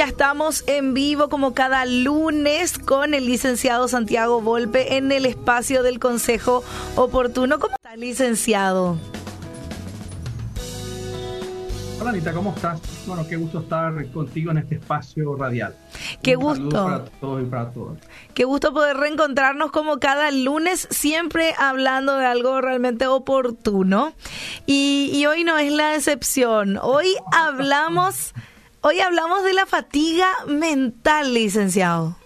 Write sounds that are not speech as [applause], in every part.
ya estamos en vivo como cada lunes con el licenciado Santiago Volpe en el espacio del Consejo Oportuno. ¿Cómo está, licenciado? Hola Anita, ¿cómo estás? Bueno, qué gusto estar contigo en este espacio radial. Qué gusto. Para todos y para todas. Qué gusto poder reencontrarnos como cada lunes, siempre hablando de algo realmente oportuno. Y, y hoy no es la excepción. Hoy hablamos, hoy hablamos de la fatiga mental, licenciado.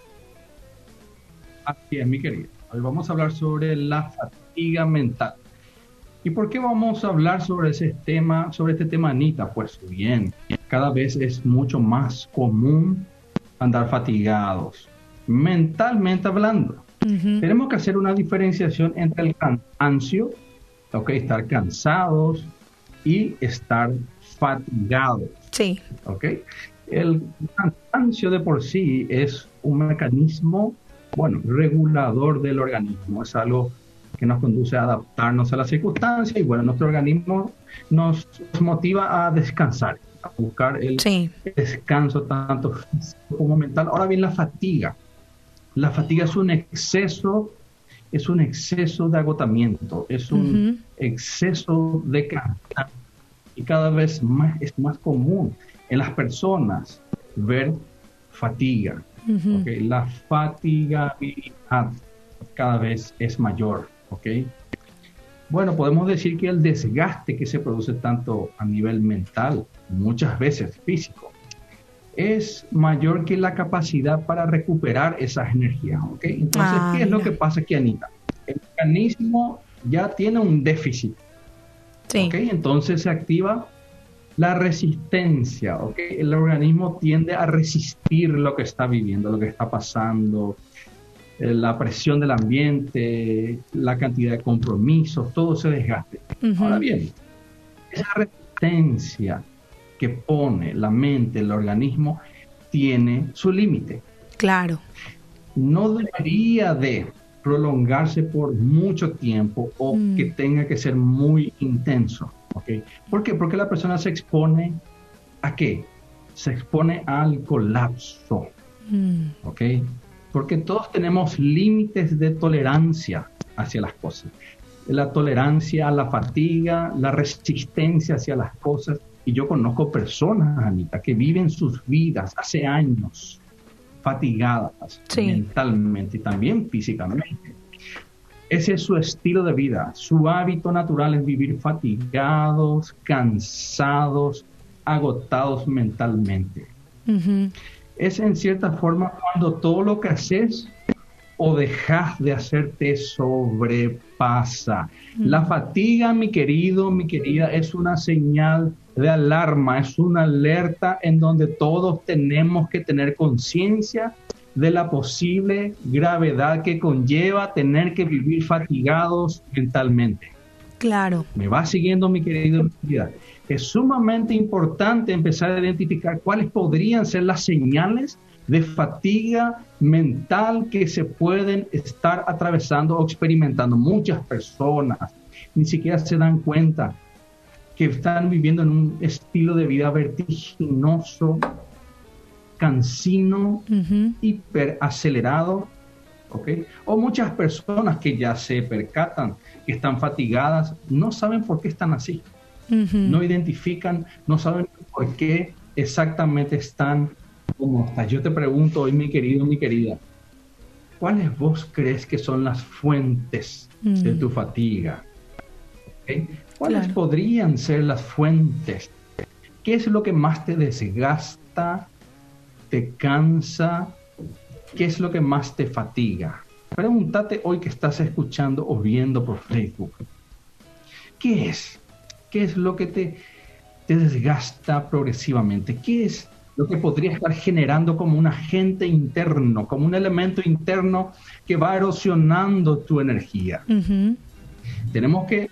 Así es, mi querido. Hoy vamos a hablar sobre la fatiga mental. ¿Y por qué vamos a hablar sobre ese tema, sobre este tema, Anita? Pues bien, cada vez es mucho más común andar fatigados, mentalmente hablando. Tenemos que hacer una diferenciación entre el cansancio, okay, estar cansados y estar fatigados. Sí. Okay. El cansancio de por sí es un mecanismo, bueno, regulador del organismo, es algo que nos conduce a adaptarnos a las circunstancias y bueno, nuestro organismo nos motiva a descansar, a buscar el descanso tanto físico como mental. Ahora bien, la fatiga. La fatiga es un exceso, es un exceso de agotamiento, es un exceso de cansancio y cada vez más es más común en las personas ver fatiga. La fatigabilidad cada vez es mayor. Bueno, podemos decir que el desgaste que se produce tanto a nivel mental, muchas veces físico, es mayor que la capacidad para recuperar esas energías, ¿ok? Entonces, ¿qué es lo que pasa aquí, Anita? El organismo ya tiene un déficit, sí. ¿ok? Entonces se activa la resistencia, ¿ok? El organismo tiende a resistir lo que está viviendo, lo que está pasando, eh, la presión del ambiente, la cantidad de compromisos, todo se desgaste. Ahora bien, esa resistencia que pone la mente, el organismo, tiene su límite. Claro. No debería de prolongarse por mucho tiempo o mm. que tenga que ser muy intenso. ¿okay? ¿Por qué? Porque la persona se expone a qué? Se expone al colapso. Mm. Porque todos tenemos límites de tolerancia hacia las cosas. La tolerancia a la fatiga, la resistencia hacia las cosas. Y yo conozco personas, Anita, que viven sus vidas hace años fatigadas mentalmente y también físicamente. Ese es su estilo de vida. Su hábito natural es vivir fatigados, cansados, agotados mentalmente es en cierta forma cuando todo lo que haces o dejas de hacer te sobrepasa. Mm. La fatiga, mi querido, mi querida, es una señal de alarma, es una alerta en donde todos tenemos que tener conciencia de la posible gravedad que conlleva tener que vivir fatigados mentalmente. Claro. ¿Me va siguiendo, mi querido, es sumamente importante empezar a identificar cuáles podrían ser las señales de fatiga mental que se pueden estar atravesando o experimentando. Muchas personas ni siquiera se dan cuenta que están viviendo en un estilo de vida vertiginoso, cansino, hiperacelerado, O muchas personas que ya se percatan que están fatigadas, no saben por qué están así. No identifican, no saben por qué exactamente están como están. Yo te pregunto hoy, mi querido, mi querida, ¿cuáles vos crees que son las fuentes de tu fatiga? ¿Cuáles podrían ser las fuentes? ¿Qué es lo que más te desgasta, te cansa? ¿Qué es lo que más te fatiga? Pregúntate hoy que estás escuchando o viendo por Facebook. ¿Qué es? ¿Qué es lo que te, te desgasta progresivamente? ¿Qué es lo que podría estar generando como un agente interno, como un elemento interno que va erosionando tu energía? Tenemos que,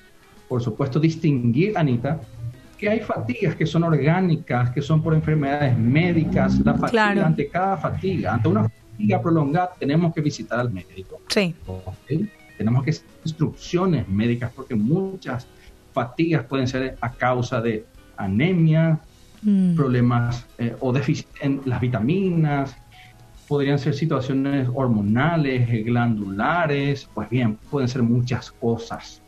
por supuesto, distinguir, Anita, que hay fatigas que son orgánicas, que son por enfermedades médicas, la fatiga ante cada fatiga, ante una fatiga prolongada tenemos que visitar al médico. Sí. Tenemos que hacer instrucciones médicas porque muchas fatigas pueden ser a causa de anemia, mm. problemas eh, o déficit en las vitaminas, podrían ser situaciones hormonales, glandulares, pues bien, pueden ser muchas cosas.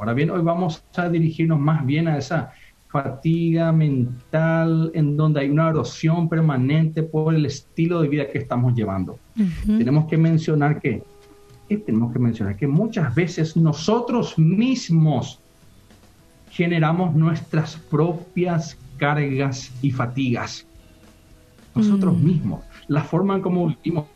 Ahora bien, hoy vamos a dirigirnos más bien a esa fatiga mental en donde hay una erosión permanente por el estilo de vida que estamos llevando. Tenemos que mencionar que, tenemos que mencionar que muchas veces nosotros mismos generamos nuestras propias cargas y fatigas. Nosotros mm. mismos la forma en cómo vivimos,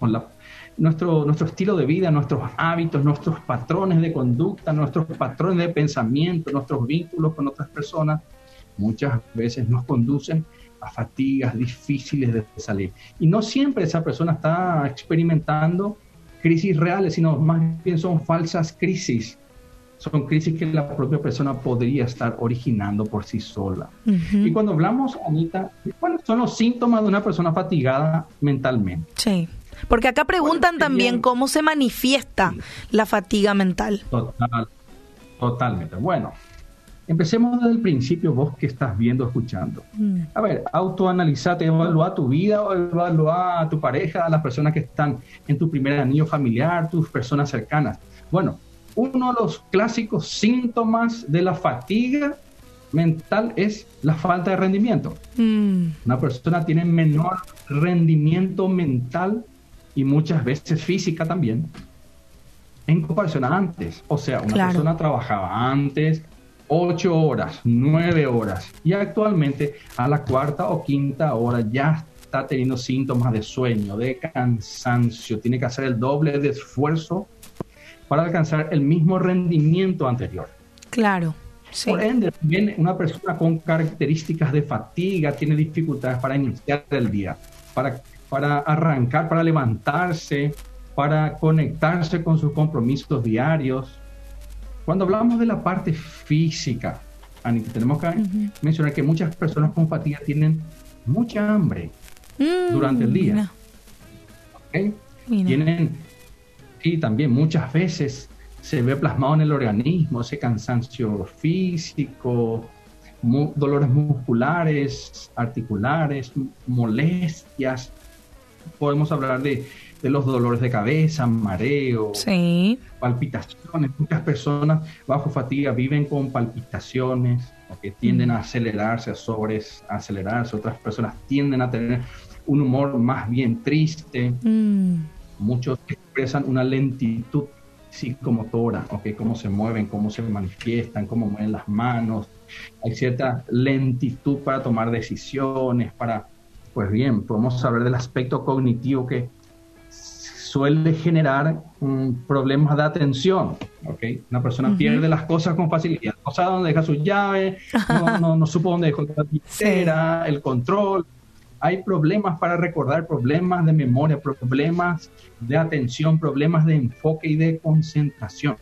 nuestro, nuestro estilo de vida, nuestros hábitos, nuestros patrones de conducta, nuestros patrones de pensamiento, nuestros vínculos con otras personas, muchas veces nos conducen a fatigas difíciles de salir. Y no siempre esa persona está experimentando crisis reales, sino más bien son falsas crisis. Son crisis que la propia persona podría estar originando por sí sola. Y cuando hablamos, Anita, ¿cuáles son los síntomas de una persona fatigada mentalmente? Sí. Porque acá preguntan también cómo se manifiesta la fatiga mental. Total, totalmente. Bueno, empecemos desde el principio, vos que estás viendo, escuchando. Mm. A ver, autoanalizate, evalúa tu vida, evalúa a tu pareja, a las personas que están en tu primer anillo familiar, tus personas cercanas. Bueno, uno de los clásicos síntomas de la fatiga mental es la falta de rendimiento. Mm. Una persona tiene menor rendimiento mental y muchas veces física también en comparación a antes. O sea, una persona trabajaba antes ocho horas, nueve horas y actualmente a la cuarta o quinta hora ya está teniendo síntomas de sueño, de cansancio, tiene que hacer el doble de esfuerzo para alcanzar el mismo rendimiento anterior. Claro. Por ende, también una persona con características de fatiga tiene dificultades para iniciar el día, para, para arrancar, para levantarse, para conectarse con sus compromisos diarios. Cuando hablamos de la parte física, Anita, tenemos que mencionar que muchas personas con fatiga tienen mucha hambre mm, durante el día. Tienen, y también muchas veces se ve plasmado en el organismo ese cansancio físico, dolores musculares, articulares, molestias. Podemos hablar de, los dolores de cabeza, mareo, palpitaciones. Muchas personas bajo fatiga viven con palpitaciones que tienden a acelerarse, a sobreacelerarse. Otras personas tienden a tener un humor más bien triste. Mm. Muchos expresan una lentitud psicomotora, ¿okay? cómo se mueven, cómo se manifiestan, cómo mueven las manos. Hay cierta lentitud para tomar decisiones, para, pues bien, podemos hablar del aspecto cognitivo que suele generar problemas de atención. ¿okay? Una persona pierde las cosas con facilidad, no sabe dónde deja sus [laughs] llaves, no, no, supo dónde dejó la billetera, el control, hay problemas para recordar, problemas de memoria, problemas de atención, problemas de enfoque y de concentración.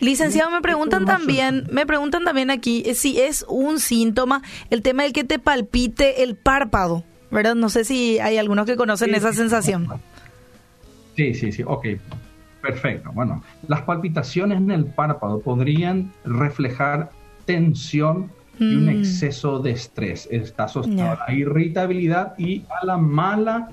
Licenciado, me preguntan también, me preguntan también aquí eh, si es un síntoma el tema del que te palpite el párpado, ¿verdad? No sé si hay algunos que conocen esa sensación. Sí, sí, sí, ok. Perfecto. Bueno, las palpitaciones en el párpado podrían reflejar tensión y un mm. exceso de estrés. Está asociado a la irritabilidad y a la mala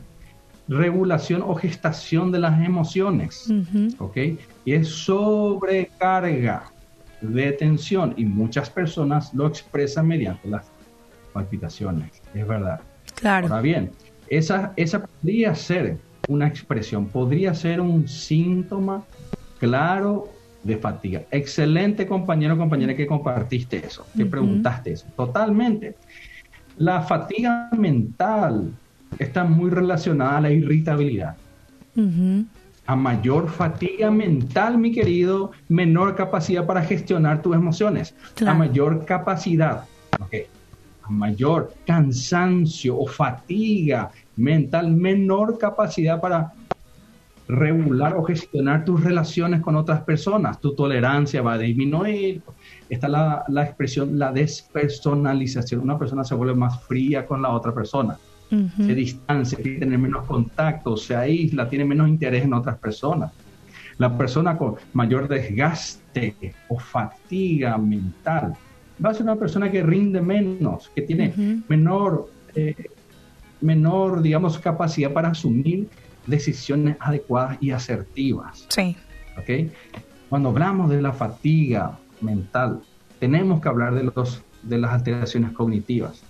regulación o gestación de las emociones. ¿Ok? Y es sobrecarga de tensión y muchas personas lo expresan mediante las palpitaciones. Es verdad. Claro. Ahora bien, esa, esa podría ser una expresión, podría ser un síntoma claro de fatiga. Excelente compañero o compañera que compartiste eso, que preguntaste eso. Totalmente. La fatiga mental está muy relacionada a la irritabilidad. A mayor fatiga mental, mi querido, menor capacidad para gestionar tus emociones. A mayor capacidad, a mayor cansancio o fatiga mental, menor capacidad para regular o gestionar tus relaciones con otras personas. Tu tolerancia va a disminuir. Está la, la expresión, la despersonalización. Una persona se vuelve más fría con la otra persona. Se distancia, tiene menos contacto, se aísla, tiene menos interés en otras personas. La persona con mayor desgaste o fatiga mental va a ser una persona que rinde menos, que tiene menor, eh, menor, digamos, capacidad para asumir decisiones adecuadas y asertivas. Sí. ¿Ok? Cuando hablamos de la fatiga mental, tenemos que hablar de, los, de las alteraciones cognitivas.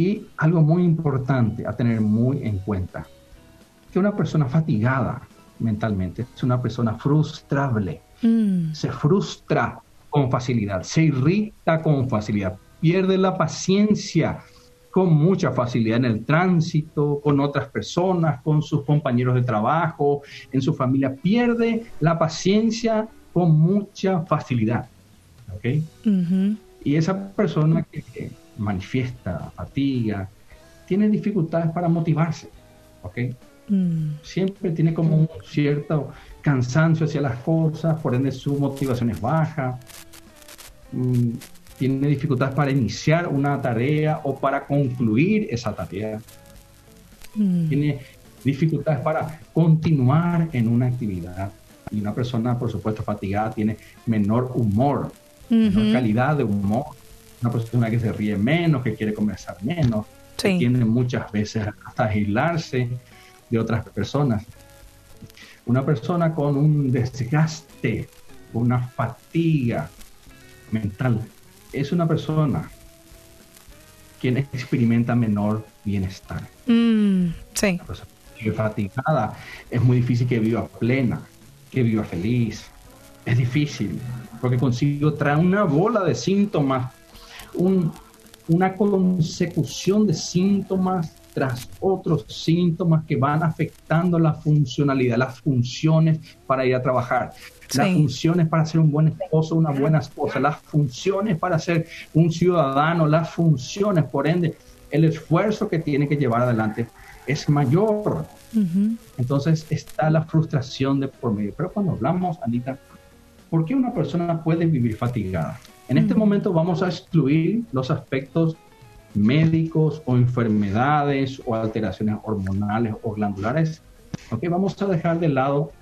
Y algo muy importante a tener muy en cuenta, que una persona fatigada mentalmente es una persona frustrable. Mm. Se frustra con facilidad, se irrita con facilidad, pierde la paciencia con mucha facilidad en el tránsito, con otras personas, con sus compañeros de trabajo, en su familia, pierde la paciencia con mucha facilidad. ¿okay? Y esa persona que, manifiesta fatiga, tiene dificultades para motivarse. ¿okay? Mm. Siempre tiene como un cierto cansancio hacia las cosas, por ende su motivación es baja. Mm, tiene dificultades para iniciar una tarea o para concluir esa tarea. Mm. Tiene dificultades para continuar en una actividad. Y una persona, por supuesto, fatigada tiene menor humor, menor calidad de humor. Una persona que se ríe menos, que quiere conversar menos, que tiene muchas veces hasta aislarse de otras personas. Una persona con un desgaste, una fatiga mental, es una persona quien experimenta menor bienestar. Mm, sí. fatigada, es muy difícil que viva plena, que viva feliz. Es difícil, porque consigo trae una bola de síntomas, una consecución de síntomas tras otros síntomas que van afectando la funcionalidad, las funciones para ir a trabajar, las funciones para ser un buen esposo, una buena esposa, las funciones para ser un ciudadano, las funciones, por ende, el esfuerzo que tiene que llevar adelante es mayor. Entonces está la frustración de por medio. Pero cuando hablamos, Anita, ¿por qué una persona puede vivir fatigada? En este momento vamos a excluir los aspectos médicos o enfermedades o alteraciones hormonales o glandulares. Ok, vamos a dejar de lado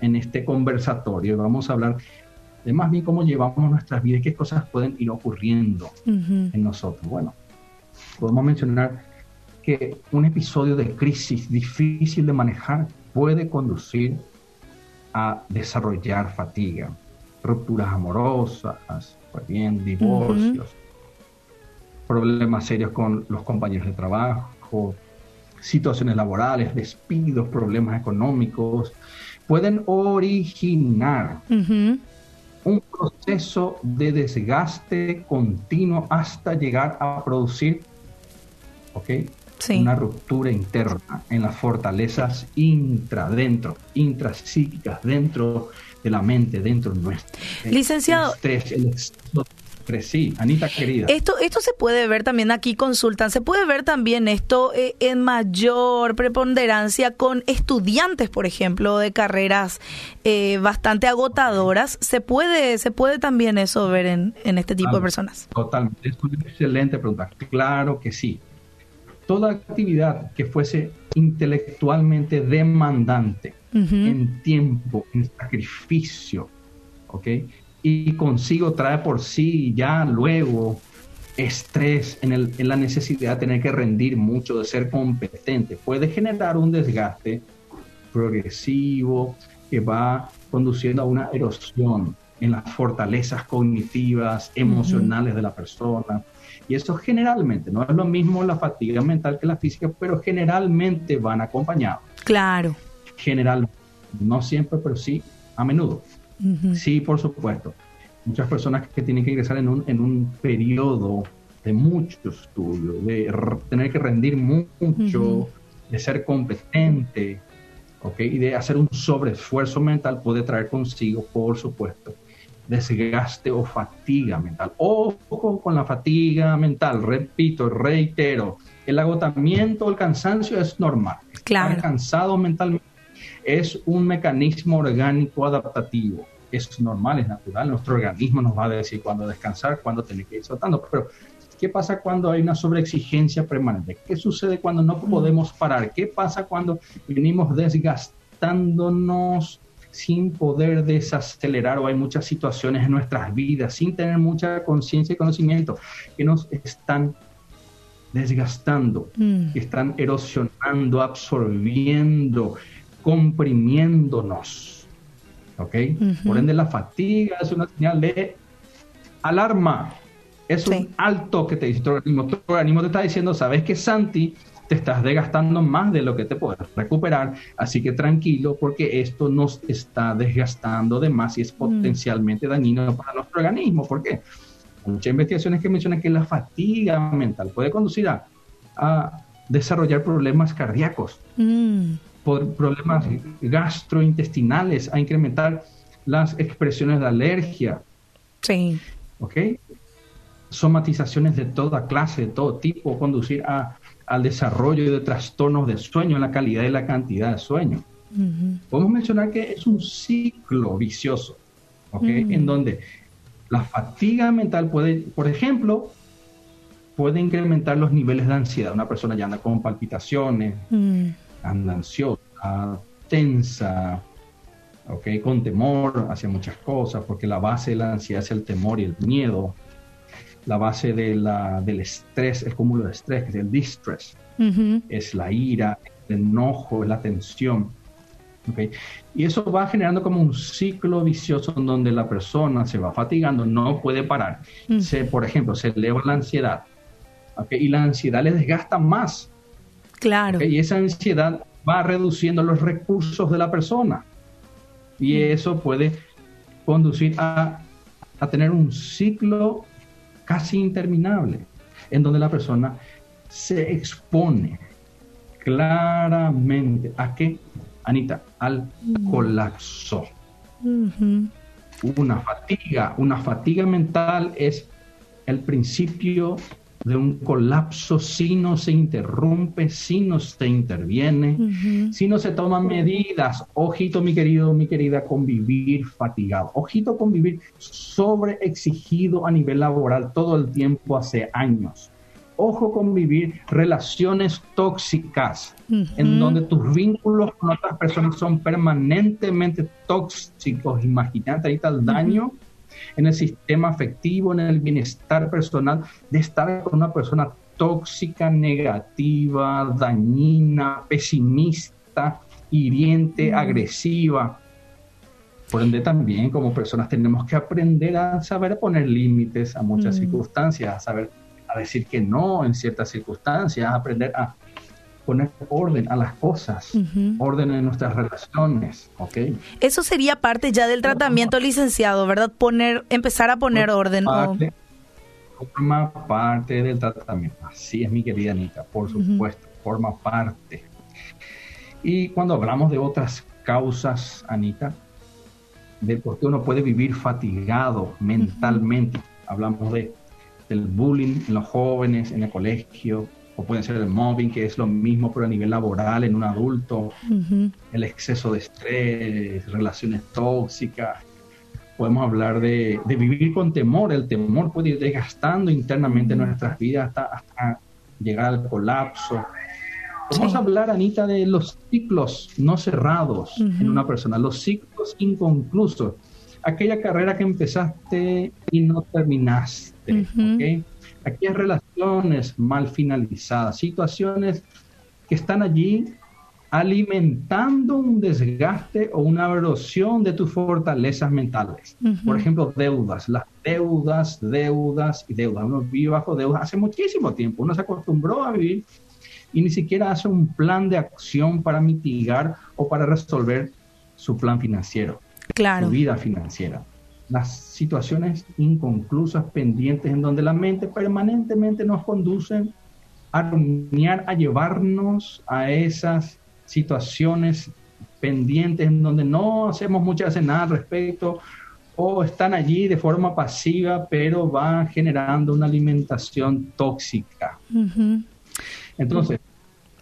en este conversatorio, vamos a hablar de más bien cómo llevamos nuestras vidas, qué cosas pueden ir ocurriendo en nosotros. Bueno, podemos mencionar que un episodio de crisis difícil de manejar puede conducir a desarrollar fatiga, rupturas amorosas, pues bien, divorcios, problemas serios con los compañeros de trabajo, situaciones laborales, despidos, problemas económicos, pueden originar un proceso de desgaste continuo hasta llegar a producir una ruptura interna en las fortalezas intra, dentro, intrapsíquicas, dentro de la mente, dentro de nuestro. Licenciado. el Sí, Anita querida. Esto, esto se puede ver también aquí, consultan, se puede ver también esto eh, en mayor preponderancia con estudiantes, por ejemplo, de carreras eh, bastante agotadoras. ¿Se puede, ¿Se puede también eso ver en, este tipo de personas? Totalmente, es una excelente pregunta. Claro que sí. Toda actividad que fuese intelectualmente demandante, en tiempo, en sacrificio, ¿ok? y consigo trae por sí ya luego estrés en, el, en la necesidad de tener que rendir mucho, de ser competente. Puede generar un desgaste progresivo que va conduciendo a una erosión en las fortalezas cognitivas, emocionales de la persona. Y eso generalmente, no es lo mismo la fatiga mental que la física, pero generalmente van acompañados. Claro. Generalmente, no siempre, pero sí a menudo. Sí, por supuesto. Muchas personas que tienen que ingresar en un, en un periodo de mucho estudio, de tener que rendir mucho, de ser competente, y de hacer un sobreesfuerzo mental puede traer consigo, por supuesto, desgaste o fatiga mental. Ojo con la fatiga mental, repito, reitero, el agotamiento, el cansancio es normal. Claro. Estar cansado mentalmente es un mecanismo orgánico adaptativo es normal, es natural, nuestro organismo nos va a decir cuándo descansar, cuándo tener que ir soltando, pero ¿qué pasa cuando hay una sobreexigencia permanente? ¿Qué sucede cuando no podemos parar? ¿Qué pasa cuando venimos desgastándonos sin poder desacelerar o hay muchas situaciones en nuestras vidas, sin tener mucha conciencia y conocimiento que nos están desgastando, mm. que están erosionando, absorbiendo, comprimiéndonos. ¿Ok? Por ende, la fatiga es una señal de alarma. Es un alto que te dice tu organismo. Tu organismo te está diciendo, ¿sabes que Santi? Te estás desgastando más de lo que te puedes recuperar. Así que tranquilo, porque esto nos está desgastando de más y es mm. potencialmente dañino para nuestro organismo. ¿Por qué? Muchas investigaciones que mencionan que la fatiga mental puede conducir a, desarrollar problemas cardíacos, mm. problemas gastrointestinales, a incrementar las expresiones de alergia. Sí. ¿Ok? Somatizaciones de toda clase, de todo tipo, conducir a, al desarrollo de trastornos de sueño, la calidad y la cantidad de sueño. Podemos mencionar que es un ciclo vicioso. En donde la fatiga mental puede, por ejemplo, puede incrementar los niveles de ansiedad. Una persona ya anda con palpitaciones, mm. anda ansiosa, tensa, okay, con temor hacia muchas cosas, porque la base de la ansiedad es el temor y el miedo. La base de la, del estrés, el cúmulo de estrés, que es el distress, es la ira, el enojo, la tensión. Y eso va generando como un ciclo vicioso en donde la persona se va fatigando, no puede parar. Se, por ejemplo, se eleva la ansiedad y la ansiedad le desgasta más. Claro. Y esa ansiedad va reduciendo los recursos de la persona. Y eso puede conducir a, a tener un ciclo casi interminable en donde la persona se expone claramente a que Anita, al mm. colapso. Una fatiga, una fatiga mental es el principio de un colapso si no se interrumpe, si no se interviene, si no se toman medidas. Ojito, mi querido, mi querida, con vivir fatigado. Ojito con vivir sobreexigido a nivel laboral todo el tiempo hace años ojo con vivir relaciones tóxicas, en donde tus vínculos con otras personas son permanentemente tóxicos. Imagínate ahí tal daño en el sistema afectivo, en el bienestar personal, de estar con una persona tóxica, negativa, dañina, pesimista, hiriente, agresiva. Por ende, también como personas tenemos que aprender a saber poner límites a muchas circunstancias, a saber a decir que no en ciertas circunstancias, a aprender a poner orden a las cosas, orden en nuestras relaciones, ¿ok? Eso sería parte ya del tratamiento licenciado, ¿verdad? Poner, empezar a poner orden. Forma parte del tratamiento. Así es, mi querida Anita, por supuesto, forma parte. Y cuando hablamos de otras causas, Anita, de por qué uno puede vivir fatigado mentalmente, hablamos de el bullying en los jóvenes, en el colegio, o puede ser el mobbing, que es lo mismo, pero a nivel laboral en un adulto, el exceso de estrés, relaciones tóxicas. Podemos hablar de, vivir con temor. El temor puede ir desgastando internamente nuestras vidas hasta, hasta llegar al colapso. Vamos a hablar, Anita, de los ciclos no cerrados en una persona, los ciclos inconclusos. Aquella carrera que empezaste y no terminaste Aquellas relaciones mal finalizadas, situaciones que están allí alimentando un desgaste o una erosión de tus fortalezas mentales. Por ejemplo, deudas, las deudas, deudas y deudas. Uno vive bajo deudas hace muchísimo tiempo, uno se acostumbró a vivir y ni siquiera hace un plan de acción para mitigar o para resolver su plan financiero, claro. su vida financiera las situaciones inconclusas, pendientes, en donde la mente permanentemente nos conduce a rumiar, a llevarnos a esas situaciones pendientes en donde no hacemos muchas veces nada al respecto o están allí de forma pasiva, pero van generando una alimentación tóxica. Entonces,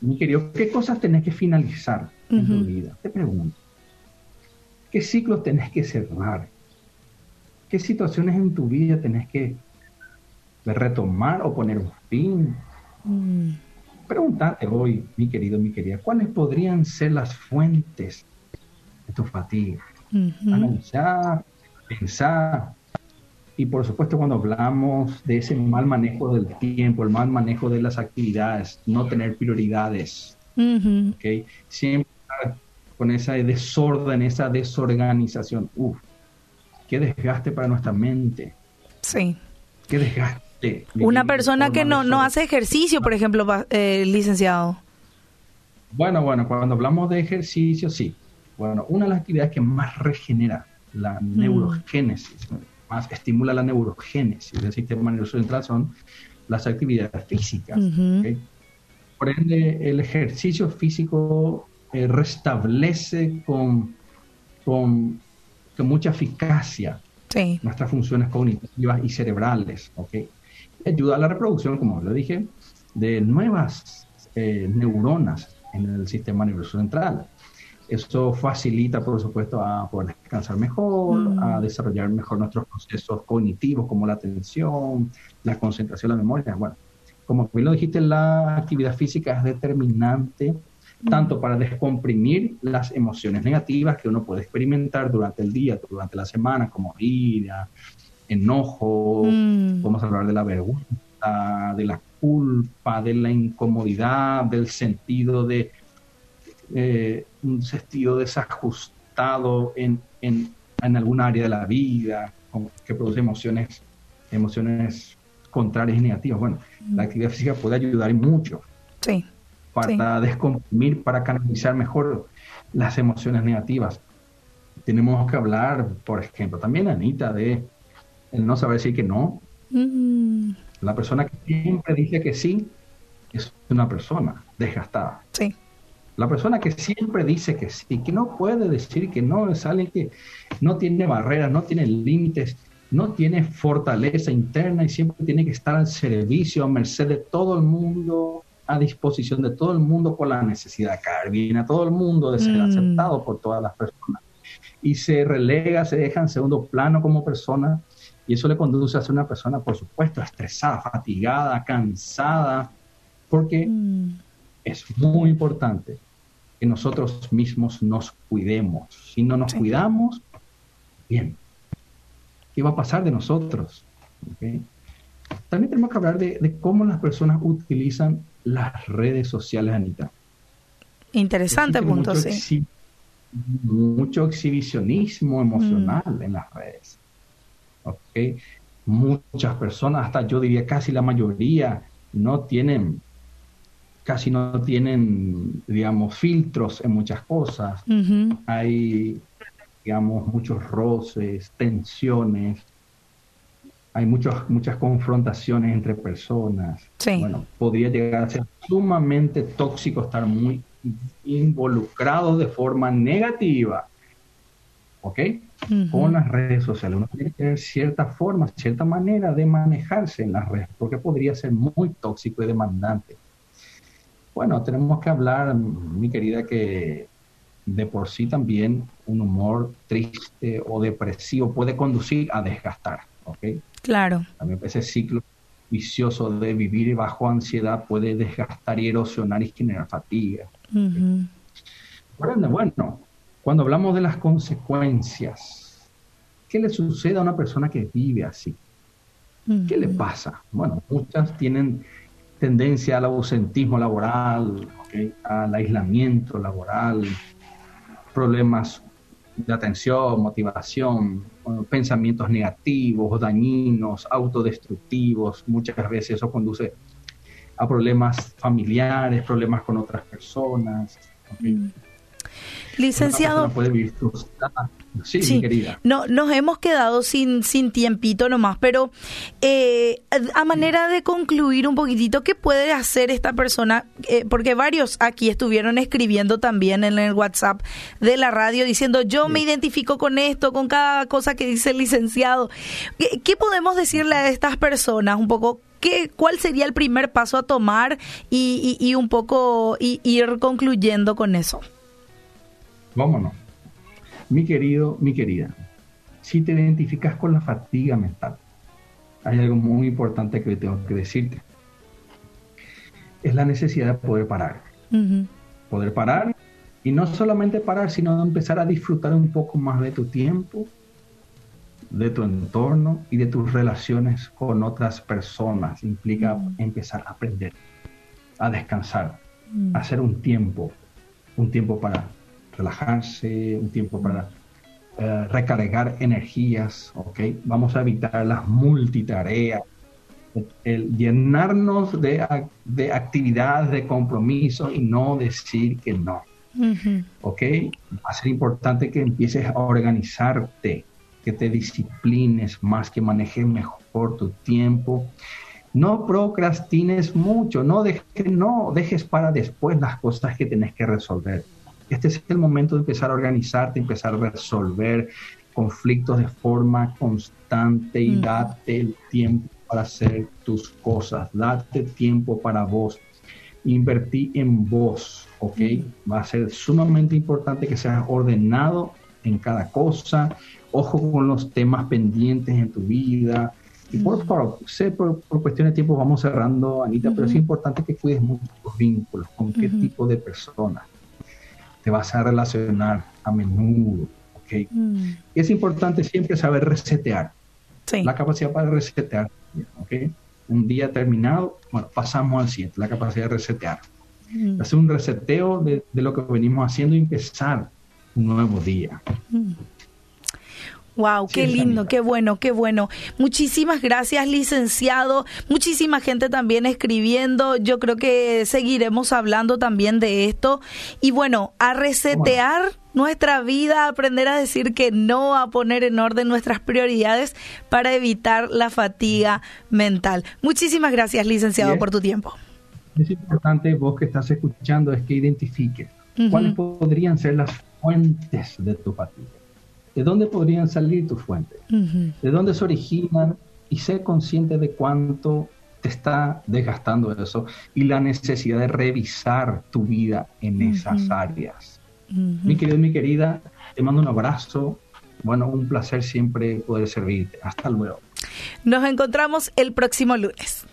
mi querido, ¿qué cosas tenés que finalizar en tu vida? Te pregunto. ¿Qué ciclos tenés que cerrar? ¿Qué situaciones en tu vida tenés que retomar o poner un fin? Mm. Pregúntate hoy, mi querido, mi querida, ¿cuáles podrían ser las fuentes de tu fatiga? Analizar, pensar. Y por supuesto cuando hablamos de ese mal manejo del tiempo, el mal manejo de las actividades, no tener prioridades, siempre con ese desorden, esa desorganización. Uf, qué desgaste para nuestra mente. Sí. Qué desgaste. Una persona que no, no hace ejercicio, por ejemplo, eh, licenciado. Bueno, bueno, cuando hablamos de ejercicio, sí. Bueno, una de las actividades que más regenera la mm. neurogénesis, más estimula la neurogénesis del sistema nervioso central son las actividades físicas. Por ende, el ejercicio físico eh, restablece con, con, mucha eficacia nuestras funciones cognitivas y cerebrales. ¿okay? Ayuda a la reproducción, como le dije, de nuevas eh, neuronas en el sistema nervioso central. Eso facilita, por supuesto, a poder descansar mejor, mm. a desarrollar mejor nuestros procesos cognitivos como la atención, la concentración, la memoria. Bueno, como bien lo dijiste, la actividad física es determinante tanto para descomprimir las emociones negativas que uno puede experimentar durante el día, durante la semana, como ira, enojo, mm. vamos a hablar de la vergüenza, de la culpa, de la incomodidad, del sentido de eh, un sentido desajustado en, en, en algún área de la vida, que produce emociones, emociones contrarias y negativas. Bueno, la actividad física puede ayudar mucho. Sí. Para descomprimir, para canalizar mejor las emociones negativas. Tenemos que hablar, por ejemplo, también Anita, de el no saber decir que no. Mm. La persona que siempre dice que sí es una persona desgastada. Sí. La persona que siempre dice que sí, que no puede decir que no, es alguien que no tiene barreras, no tiene límites, no tiene fortaleza interna y siempre tiene que estar al servicio, a merced de todo el mundo, a disposición de todo el mundo con la necesidad de caer bien a todo el mundo, de ser mm. aceptado por todas las personas. Y se relega, se deja en segundo plano como persona y eso le conduce a ser una persona, por supuesto, estresada, fatigada, cansada, porque mm. es muy importante que nosotros mismos nos cuidemos. Si no nos cuidamos, bien, ¿qué va a pasar de nosotros? También tenemos que hablar de, cómo las personas utilizan las redes sociales, Anita. Interesante punto, sí. mucho exhibicionismo emocional mm. en las redes. ¿okay? Muchas personas, hasta yo diría casi la mayoría, no tienen, casi no tienen, digamos, filtros en muchas cosas. Hay, digamos, muchos roces, tensiones, hay muchos, muchas confrontaciones entre personas. Bueno, podría llegar a ser sumamente tóxico estar muy involucrado de forma negativa. ¿Ok? con las redes sociales. Uno tiene que tener cierta forma, cierta manera de manejarse en las redes, porque podría ser muy tóxico y demandante. Bueno, tenemos que hablar, mi querida, que de por sí también un humor triste o depresivo puede conducir a desgastar, ¿ok? Claro. También ese ciclo vicioso de vivir bajo ansiedad puede desgastar y erosionar y generar fatiga. Bueno, cuando hablamos de las consecuencias, ¿qué le sucede a una persona que vive así? ¿Qué le pasa? Bueno, muchas tienen tendencia al ausentismo laboral, al aislamiento laboral, problemas de atención, motivación, pensamientos negativos, dañinos, autodestructivos. Muchas veces eso conduce a problemas familiares, problemas con otras personas. Mm. Licenciado. Sí, querida. No, nos hemos quedado sin, sin tiempito nomás, pero eh, a manera de concluir un poquitito, ¿qué puede hacer esta persona? Eh, porque varios aquí estuvieron escribiendo también en el WhatsApp de la radio diciendo, yo me identifico con esto, con cada cosa que dice el licenciado. ¿Qué, podemos decirle a estas personas un poco? ¿Qué, ¿Cuál sería el primer paso a tomar y, y, y un poco y, ir concluyendo con eso? Vámonos. Mi querido, mi querida, si te identificas con la fatiga mental, hay algo muy importante que tengo que decirte. Es la necesidad de poder parar. Poder parar Y no solamente parar, sino empezar a disfrutar un poco más de tu tiempo, de tu entorno y de tus relaciones con otras personas. Implica empezar a aprender, a descansar, a hacer un tiempo, un tiempo para relajarse, un tiempo para eh, recargar energías, ¿ok? Vamos a evitar las multitareas, el llenarnos de, de actividades, de compromiso y no decir que no. ¿Ok? Va a ser importante que empieces a organizarte, que te disciplines más, que manejes mejor tu tiempo. No procrastines mucho, no, dejes, no dejes para después las cosas que tienes que resolver. Este es el momento de empezar a organizarte, empezar a resolver conflictos de forma constante y date el tiempo para hacer tus cosas, date tiempo para vos, invertí en vos, ¿ok? Va a ser sumamente importante que seas ordenado en cada cosa, ojo con los temas pendientes en tu vida. Y por favor, sé por, cuestiones de tiempo vamos cerrando, Anita, pero es importante que cuides mucho tus vínculos, con qué tipo de personas te vas a relacionar a menudo, ¿ok? Y es importante siempre saber resetear. La capacidad para resetear, ¿ok? Un día terminado, bueno, pasamos al siguiente, la capacidad de resetear. Hacer un reseteo de, de, lo que venimos haciendo y empezar un nuevo día. Wow, qué lindo, qué bueno, qué bueno. Muchísimas gracias, licenciado. Muchísima gente también escribiendo. Yo creo que seguiremos hablando también de esto. Y bueno, a resetear nuestra vida, a aprender a decir que no, a poner en orden nuestras prioridades para evitar la fatiga mental. Muchísimas gracias, licenciado, por tu tiempo. Es importante, vos que estás escuchando, es que identifiques cuáles podrían ser las fuentes de tu fatiga ¿De dónde podrían salir tus fuentes? ¿De dónde se originan? Y sé consciente de cuánto te está desgastando eso y la necesidad de revisar tu vida en esas áreas. Mi querido, mi querida, te mando un abrazo. Bueno, un placer siempre poder servirte. Hasta luego. Nos encontramos el próximo lunes.